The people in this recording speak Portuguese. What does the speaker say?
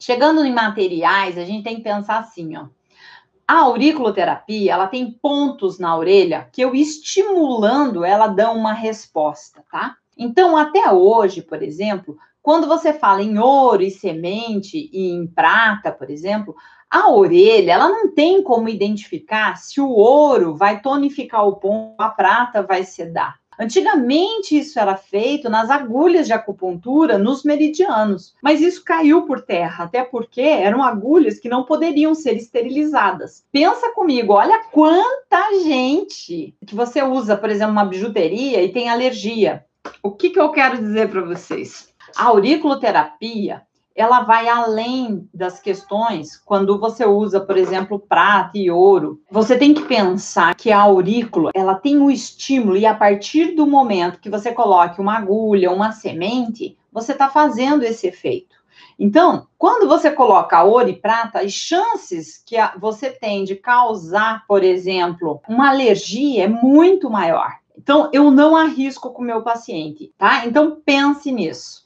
Chegando em materiais, a gente tem que pensar assim, ó. A auriculoterapia, ela tem pontos na orelha que eu estimulando, ela dá uma resposta, tá? Então, até hoje, por exemplo, quando você fala em ouro e semente e em prata, por exemplo, a orelha, ela não tem como identificar se o ouro vai tonificar o ponto, a prata vai sedar. Antigamente isso era feito nas agulhas de acupuntura nos meridianos, mas isso caiu por terra, até porque eram agulhas que não poderiam ser esterilizadas. Pensa comigo, olha quanta gente que você usa, por exemplo, uma bijuteria e tem alergia. O que, que eu quero dizer para vocês? A auriculoterapia ela vai além das questões quando você usa, por exemplo, prata e ouro. Você tem que pensar que a aurícula, ela tem o um estímulo e a partir do momento que você coloque uma agulha, uma semente, você está fazendo esse efeito. Então, quando você coloca ouro e prata, as chances que você tem de causar, por exemplo, uma alergia é muito maior. Então, eu não arrisco com o meu paciente, tá? Então, pense nisso.